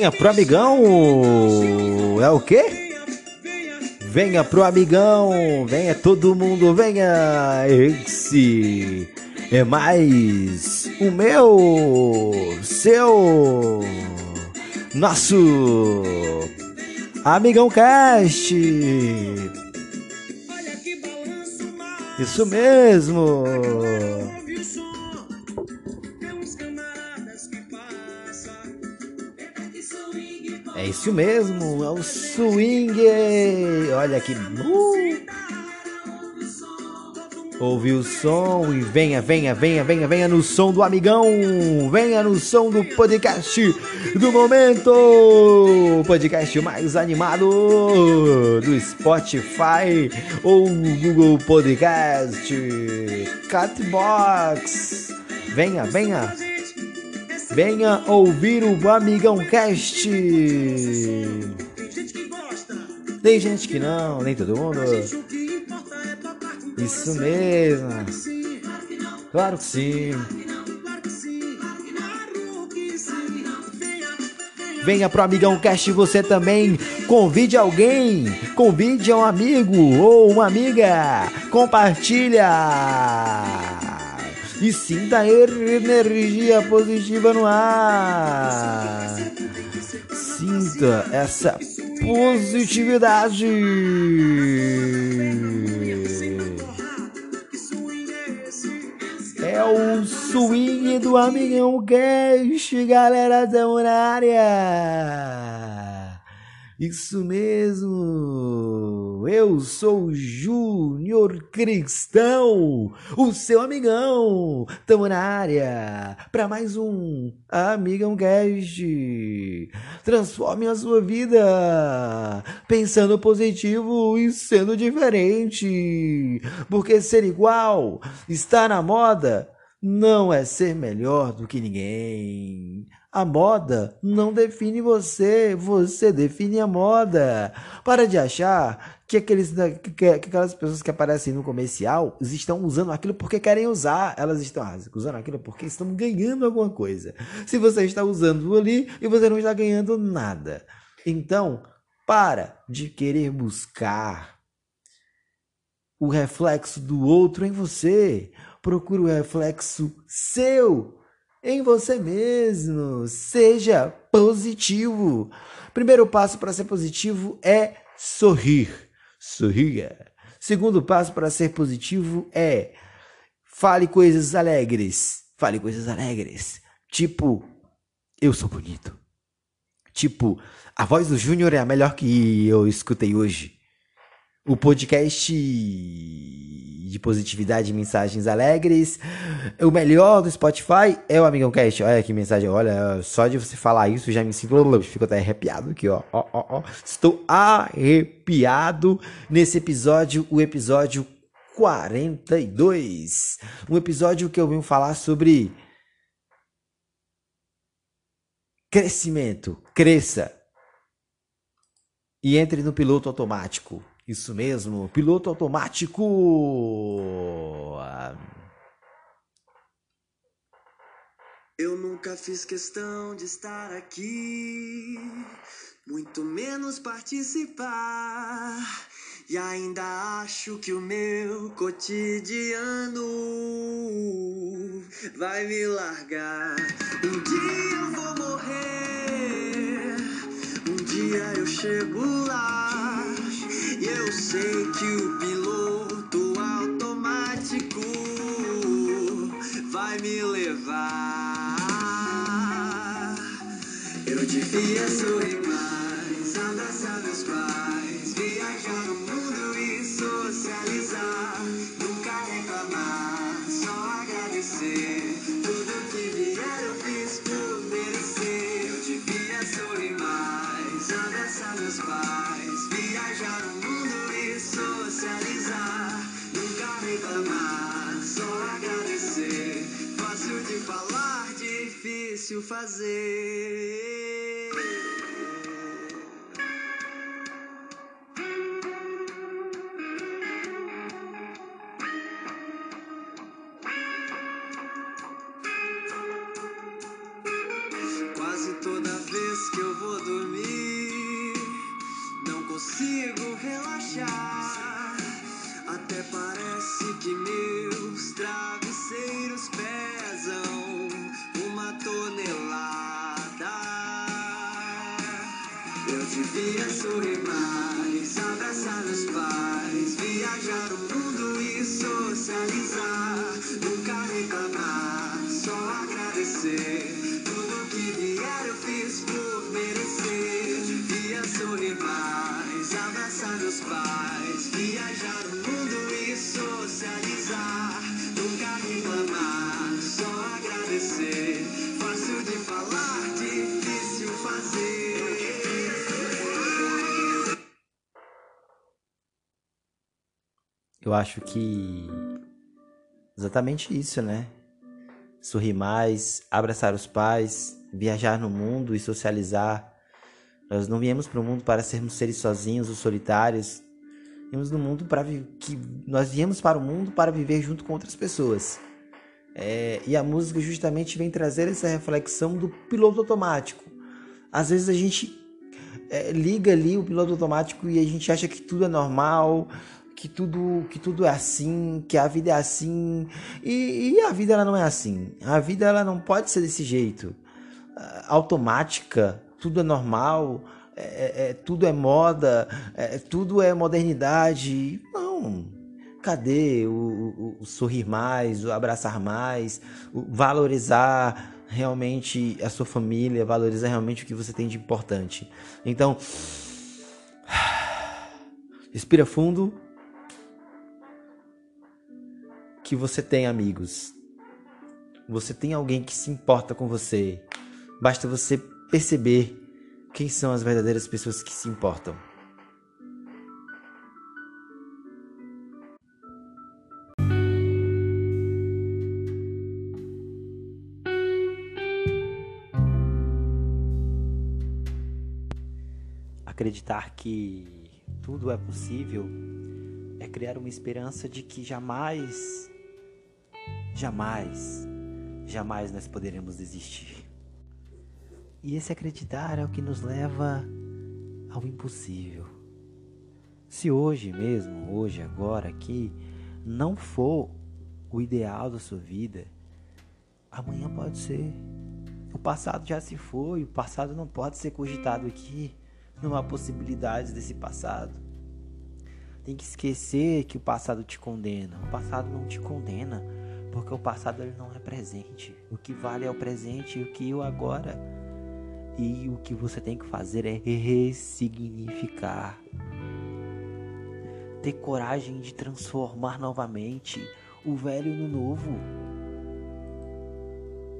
Venha pro amigão. É o quê? Venha, pro amigão. Venha todo mundo, venha. Esse é mais o meu, seu, nosso Amigão Cast. Isso mesmo. É isso mesmo, é o swing. Olha que. Uh. Ouve o som e venha, venha, venha, venha, venha no som do amigão. Venha no som do podcast do momento. Podcast mais animado do Spotify ou Google Podcast, Catbox. Venha, venha. Venha ouvir o Amigão Cast. Tem gente que não, nem todo mundo. Isso mesmo. Claro que sim. Venha pro Amigão Cast você também. Convide alguém. Convide um amigo ou uma amiga. Compartilha. E sinta energia positiva no ar. Sinta essa positividade. É o swing do Amigão Cast, galera, tamo área. Isso mesmo. Eu sou o Júnior Cristão, o seu amigão. Tamo na área para mais um Amigão Cast. Transforme a sua vida pensando positivo e sendo diferente. Porque ser igual, estar na moda, não é ser melhor do que ninguém. A moda não define você, você define a moda. Para de achar que, aqueles, que, que aquelas pessoas que aparecem no comercial estão usando aquilo porque querem usar. Elas estão ah, usando aquilo porque estão ganhando alguma coisa. Se você está usando ali e você não está ganhando nada. Então, para de querer buscar o reflexo do outro em você. Procure o reflexo seu em você mesmo. Seja positivo. Primeiro passo para ser positivo é sorrir. Sorria. Segundo passo para ser positivo é fale coisas alegres. Fale coisas alegres. Tipo, eu sou bonito. Tipo, a voz do Júnior é a melhor que eu escutei hoje. O podcast de positividade e mensagens alegres. O melhor do Spotify é o Amigão Cast. Olha que mensagem. Olha, só de você falar isso já me sinto. Fico até arrepiado aqui, ó. Ó, ó, ó. Estou arrepiado nesse episódio, o episódio 42. Um episódio que eu venho falar sobre crescimento. Cresça. E entre no piloto automático. Isso mesmo, piloto automático. Eu nunca fiz questão de estar aqui, muito menos participar. E ainda acho que o meu cotidiano vai me largar. Um dia eu vou morrer, um dia eu chego lá. Eu sei que o piloto automático vai me levar. Eu devia sorrir mais, abraçar meus pais, viajar no mundo abraçar meus pais, viajar o mundo e socializar. Nunca reclamar, só agradecer. Tudo que vier eu fiz por merecer. Abraçar meus pais, viajar o mundo Eu acho que exatamente isso, né? Sorrir mais, abraçar os pais, viajar no mundo e socializar. Nós não viemos para o mundo para sermos seres sozinhos ou solitários. Viemos no mundo para que nós viemos para o mundo para viver junto com outras pessoas. É, e a música justamente vem trazer essa reflexão do piloto automático. Às vezes a gente é, liga ali o piloto automático e a gente acha que tudo é normal, que tudo, que tudo é assim, que a vida é assim. E, e a vida ela não é assim. A vida ela não pode ser desse jeito. Ah, Automática, tudo é normal, é, é- é- tudo é moda, é, tudo é modernidade. Não. Cadê o, o- o sorrir mais, o abraçar mais, o valorizar realmente a sua família, valorizar realmente o que você tem de importante. Então, respira fundo. Que você tem amigos. Você tem alguém que se importa com você. Basta você perceber quem são as verdadeiras pessoas que se importam. Acreditar que tudo é possível é criar uma esperança de que jamais, jamais, jamais nós poderemos desistir. E esse acreditar é o que nos leva ao impossível. Se hoje mesmo, hoje, agora, aqui, não for o ideal da sua vida, amanhã pode ser. O passado já se foi, o passado não pode ser cogitado aqui. Não há possibilidades desse passado. Tem que esquecer que o passado te condena. O passado não te condena, porque o passado ele não é presente. O que vale é o presente e o que o agora. E o que você tem que fazer é ressignificar. Ter coragem de transformar novamente o velho no novo.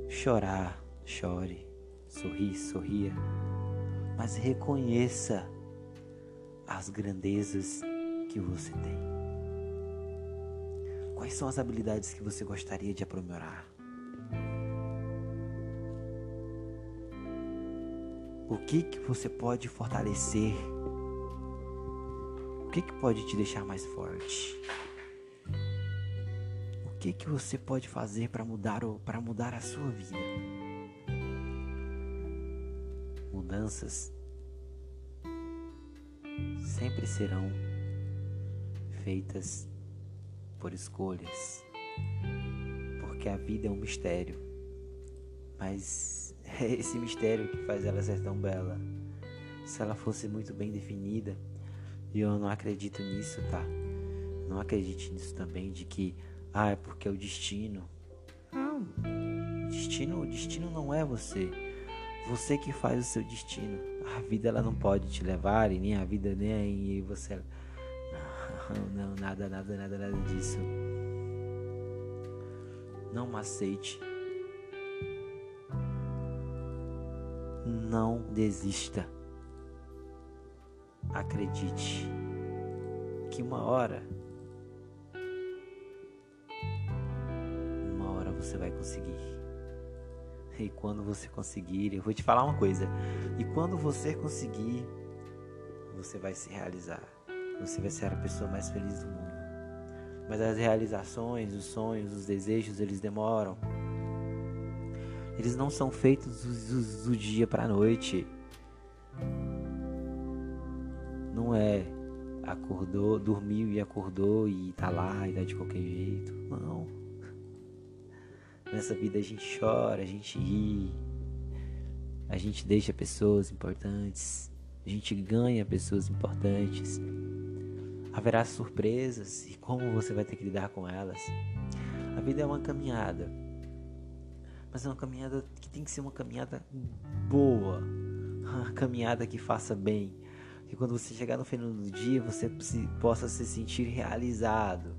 Chorar, chore. Sorrir, sorria. Mas reconheça as grandezas que você tem. Quais são as habilidades que você gostaria de aprimorar? O que que você pode fortalecer? O que que pode te deixar mais forte? O que que você pode fazer para mudar para mudar a sua vida? Mudanças sempre serão feitas por escolhas, porque a vida é um mistério, mas é esse mistério que faz ela ser tão bela. Se ela fosse muito bem definida, e eu não acredito nisso, tá? Não acredite nisso também de que ah, é porque é o destino. Não. Destino, o destino não é você. Você que faz o seu destino. A vida ela não pode te levar e nem a vida nem você. Não, não, nada, nada, nada, nada disso. Não aceite. Não desista. Acredite que uma hora, uma hora você vai conseguir. E quando você conseguir, eu vou te falar uma coisa. E quando você conseguir, você vai se realizar. Você vai ser a pessoa mais feliz do mundo. Mas as realizações, os sonhos, os desejos, eles demoram. Eles não são feitos do, do, dia para noite. Não é acordou, dormiu e acordou e tá lá e dá de qualquer jeito. Não. Nessa vida a gente chora, a gente ri, a gente deixa pessoas importantes, a gente ganha pessoas importantes. Haverá surpresas e como você vai ter que lidar com elas. A vida é uma caminhada, mas é uma caminhada que tem que ser uma caminhada boa, uma caminhada que faça bem, que quando você chegar no final do dia você possa se sentir realizado,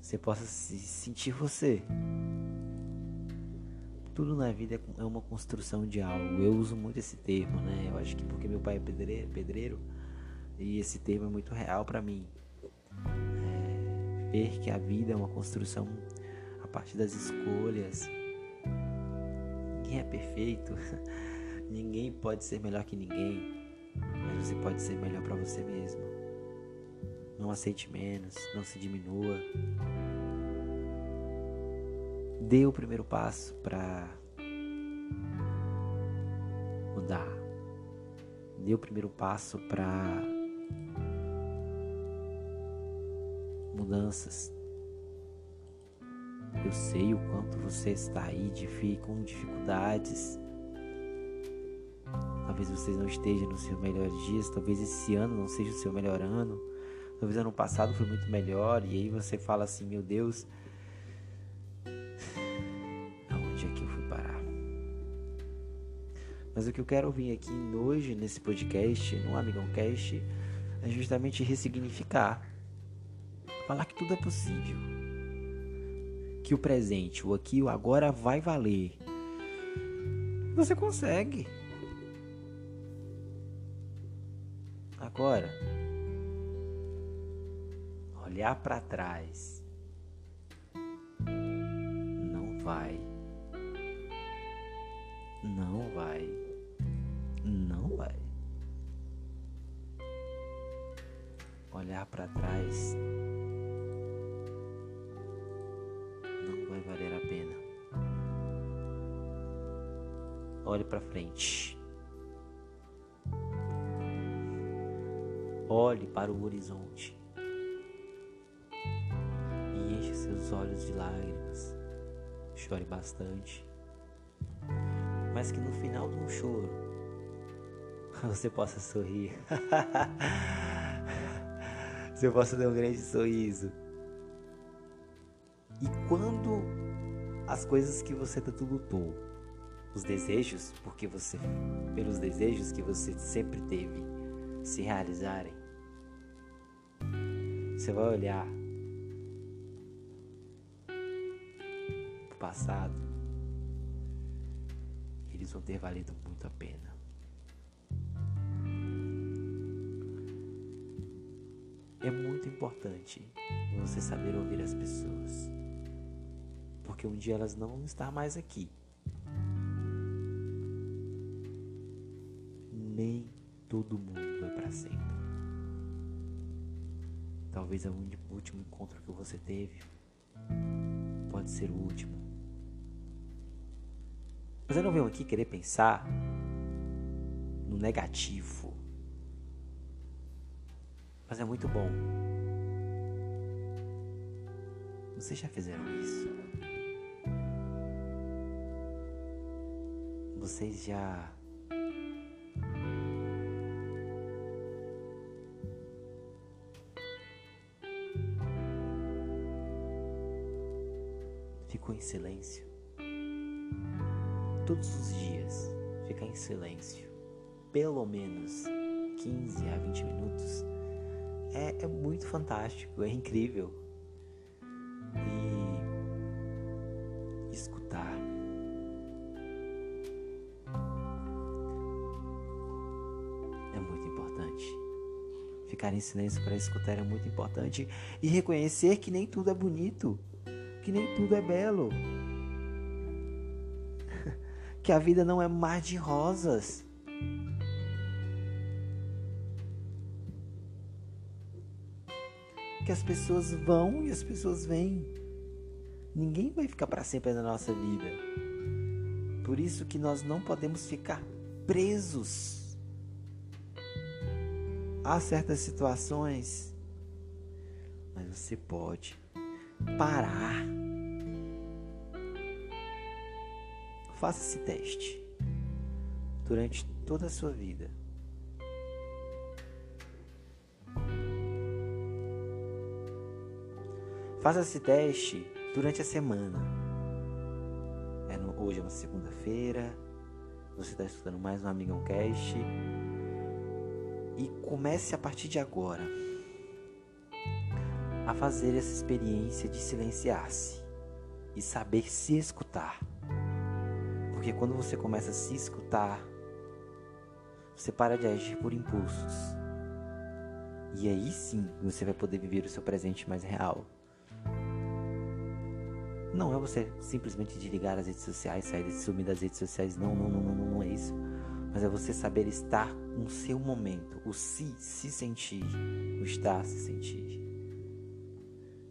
você possa se sentir você. Tudo na vida é uma construção de algo. Eu uso muito esse termo, né? Eu acho que porque meu pai é pedreiro, pedreiro e esse termo é muito real para mim. É, ver que a vida é uma construção a partir das escolhas. Ninguém é perfeito. ninguém pode ser melhor que ninguém. Mas você pode ser melhor para você mesmo. Não aceite menos, não se diminua dê o primeiro passo para mudar. Dê o primeiro passo para mudanças. Eu sei o quanto você está aí com dificuldades. Talvez você não esteja nos seus melhores dias, talvez esse ano não seja o seu melhor ano. Talvez ano passado foi muito melhor e aí você fala assim, meu Deus, Mas o que eu quero vir aqui hoje nesse podcast, no Amigão Cast, é justamente ressignificar. Falar que tudo é possível. Que o presente, o aqui o agora vai valer. Você consegue. Agora, olhar para trás não vai. Não vai. Não vai. Olhar para trás Olhe para frente. Olhe para o horizonte e enche seus olhos de lágrimas. Chore bastante, mas que no final de um choro você possa sorrir. você possa dar um grande sorriso. E quando as coisas que você tanto lutou, os desejos, porque você, pelos desejos que você sempre teve, se realizarem, você vai olhar pro passado, eles vão ter valido muito a pena. É muito importante você saber ouvir as pessoas, porque um dia elas não vão estar mais aqui. Todo mundo é para sempre. Talvez o último encontro que você teve pode ser o último. Mas eu não venho aqui querer pensar no negativo mas é muito bom. Vocês já fizeram isso? Vocês já silêncio? Todos os dias, ficar em silêncio, pelo menos 15 a 20 minutos é, é muito fantástico, é incrível. E escutar. É muito importante. Ficar em silêncio para escutar é muito importante. E reconhecer que nem tudo é bonito, que nem tudo é belo. que a vida não é mar de rosas. que as pessoas vão e as pessoas vêm. Ninguém vai ficar para sempre na nossa vida. Por isso que nós não podemos ficar presos a certas situações. Mas você pode parar faça esse teste durante toda a sua vida. Faça esse teste durante a semana. É no, hoje é uma segunda-feira. Você está estudando mais um Amigão Cast. E comece a partir de agora a fazer essa experiência de silenciar-se e saber se escutar. Porque quando você começa a se escutar, você para de agir por impulsos. E aí sim você vai poder viver o seu presente mais real. Não é você simplesmente desligar as redes sociais, sair de sumir das redes sociais. Não, não, não, não, não, é isso. Mas é você saber estar no seu momento, o se se sentir, o estar se sentir.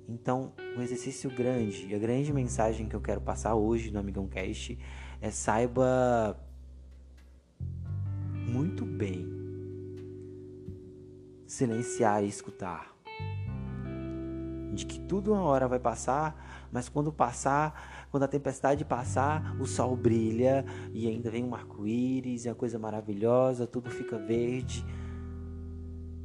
Então, um exercício grande, a grande mensagem que eu quero passar hoje no Amigão Cast é saiba muito bem silenciar e escutar. De que tudo uma hora vai passar, mas quando passar, quando a tempestade passar, o sol brilha e ainda vem um arco-íris, é uma coisa maravilhosa, tudo fica verde.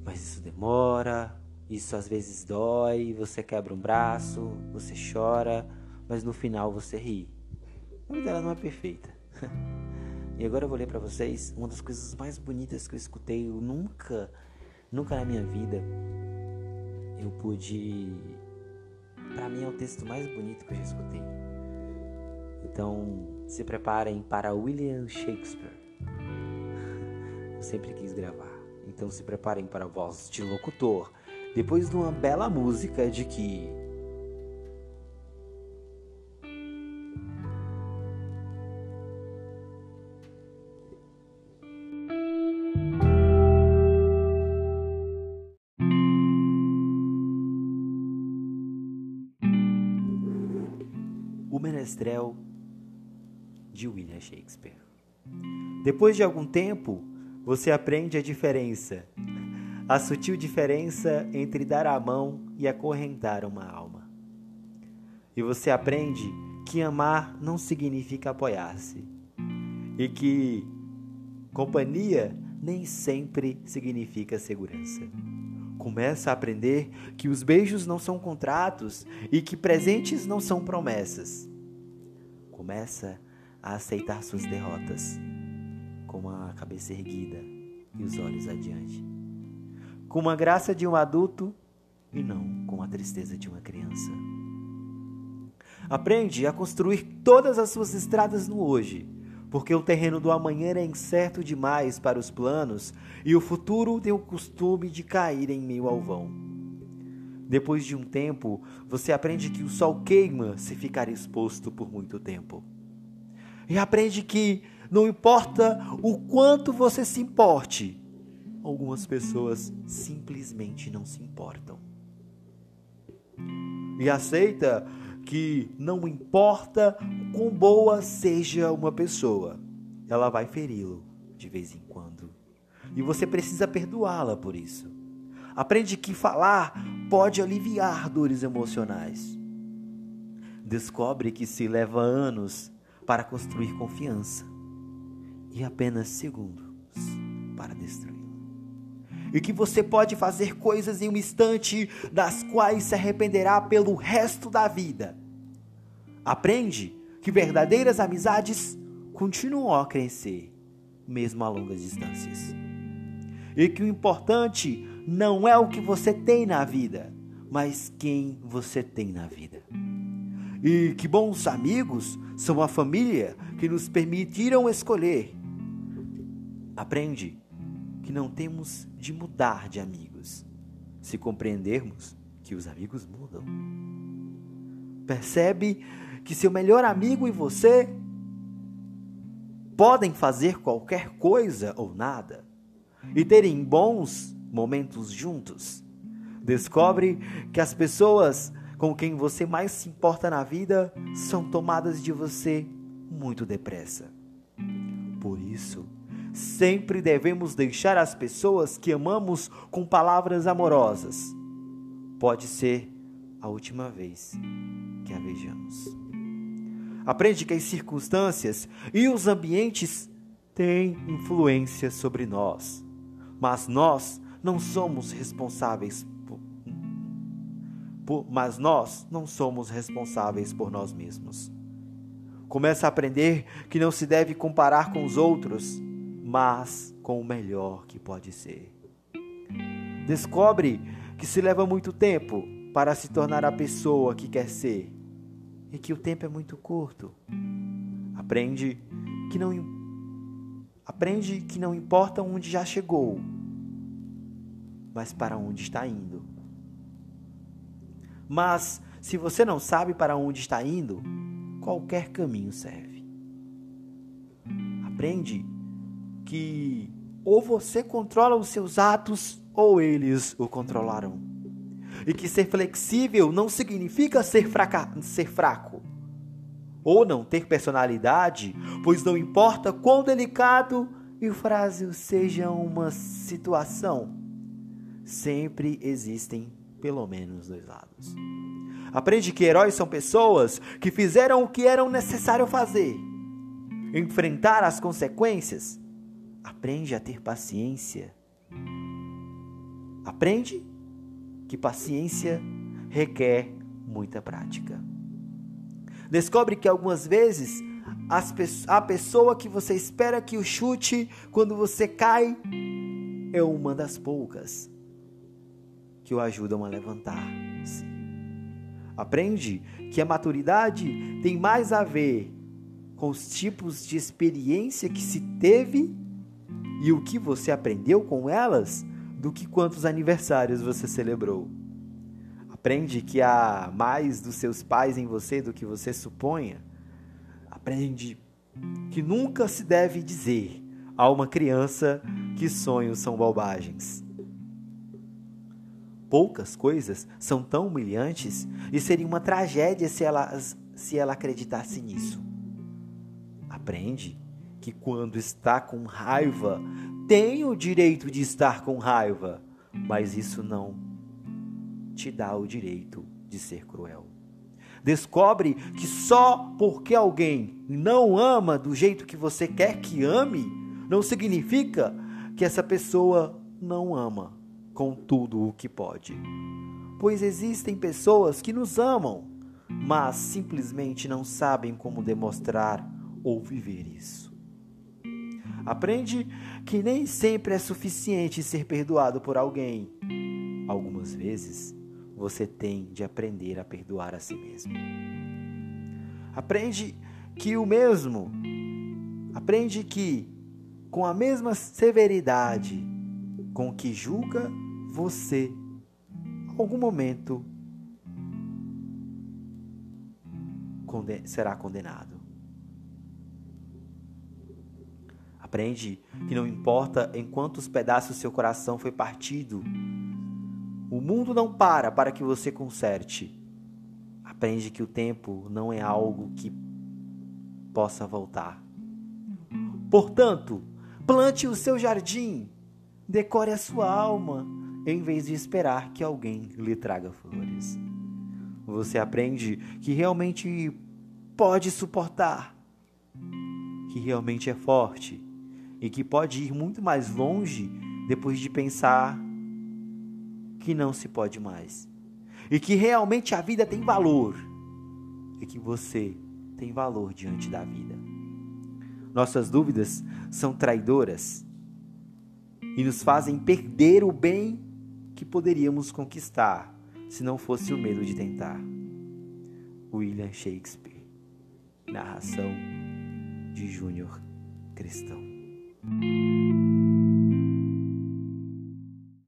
Mas isso demora, isso às vezes dói, você quebra um braço, você chora, mas no final você ri. A vida não é perfeita. e agora eu vou ler para vocês uma das coisas mais bonitas que eu escutei. Eu nunca, nunca na minha vida eu pude. Para mim é o texto mais bonito que eu já escutei. Então se preparem para William Shakespeare. Eu sempre quis gravar. Então se preparem para a voz de locutor depois de uma bela música de que De William Shakespeare. Depois de algum tempo, você aprende a diferença a sutil diferença entre dar a mão e acorrentar uma alma. E você aprende que amar não significa apoiar-se e que companhia nem sempre significa segurança. Começa a aprender que os beijos não são contratos e que presentes não são promessas. Começa a aceitar suas derrotas com a cabeça erguida e os olhos adiante com a graça de um adulto e não com a tristeza de uma criança. Aprende a construir todas as suas estradas no hoje, porque o terreno do amanhã é incerto demais para os planos e o futuro tem o costume de cair em meio ao vão. Depois de um tempo, você aprende que o sol queima se ficar exposto por muito tempo. E aprende que não importa o quanto você se importe, algumas pessoas simplesmente não se importam. E aceita que não importa quão boa seja uma pessoa, ela vai feri-lo de vez em quando. E você precisa perdoá-la por isso. Aprende que falar pode aliviar dores emocionais. Descobre que se leva anos para construir confiança e apenas segundos para destruir e que você pode fazer coisas em um instante das quais se arrependerá pelo resto da vida. Aprende que verdadeiras amizades continuam a crescer, mesmo a longas distâncias. E que o importante não é o que você tem na vida, mas quem você tem na vida. E que bons amigos são a família que nos permitiram escolher. Aprende que não temos de mudar de amigos, se compreendermos que os amigos mudam. Percebe que seu melhor amigo e você podem fazer qualquer coisa ou nada e terem bons momentos juntos. Descobre que as pessoas com quem você mais se importa na vida são tomadas de você muito depressa. Por isso, Sempre devemos deixar as pessoas que amamos com palavras amorosas. Pode ser a última vez que a vejamos. Aprende que as circunstâncias e os ambientes têm influência sobre nós, mas nós não somos responsáveis por, por, mas nós não somos responsáveis por nós mesmos. Começa a aprender que não se deve comparar com os outros, mas com o melhor que pode ser. Descobre que se leva muito tempo para se tornar a pessoa que quer ser e que o tempo é muito curto. Aprende que não aprende que não importa onde já chegou, mas para onde está indo. Mas se você não sabe para onde está indo, qualquer caminho serve. Aprende que ou você controla os seus atos ou eles o controlarão. E que ser flexível não significa ser, fraca ser fraco ou não ter personalidade, pois não importa quão delicado e frágil seja uma situação, sempre existem pelo menos dois lados. Aprende que heróis são pessoas que fizeram o que era necessário fazer, enfrentar as consequências. Aprende a ter paciência. Aprende que paciência requer muita prática. Descobre que algumas vezes a pessoa que você espera que o chute quando você cai é uma das poucas que o ajudam a levantar-se. Aprende que a maturidade tem mais a ver com os tipos de experiência que se teve e o que você aprendeu com elas do que quantos aniversários você celebrou. Aprende que há mais dos seus pais em você do que você suponha. Aprende que nunca se deve dizer a uma criança que sonhos são bobagens. Poucas coisas são tão humilhantes e seria uma tragédia se ela, se ela acreditasse nisso. Aprende que quando está com raiva, tem o direito de estar com raiva, mas isso não te dá o direito de ser cruel. Descobre que só porque alguém não ama do jeito que você quer que ame, não significa que essa pessoa não ama com tudo o que pode. Pois existem pessoas que nos amam, mas simplesmente não sabem como demonstrar ou viver isso. Aprende que nem sempre é suficiente ser perdoado por alguém. Algumas vezes você tem de aprender a perdoar a si mesmo. Aprende que o mesmo, aprende que com a mesma severidade com que julga você, algum momento, será condenado. Aprende que não importa em quantos pedaços seu coração foi partido, o mundo não para para que você conserte. Aprende que o tempo não é algo que possa voltar. Portanto, plante o seu jardim, decore a sua alma, em vez de esperar que alguém lhe traga flores. Você aprende que realmente pode suportar, que realmente é forte e que pode ir muito mais longe depois de pensar que não se pode mais. E que realmente a vida tem valor e que você tem valor diante da vida. Nossas dúvidas são traidoras e nos fazem perder o bem que poderíamos conquistar se não fosse o medo de tentar. William Shakespeare. Narração de Júnior Cristão.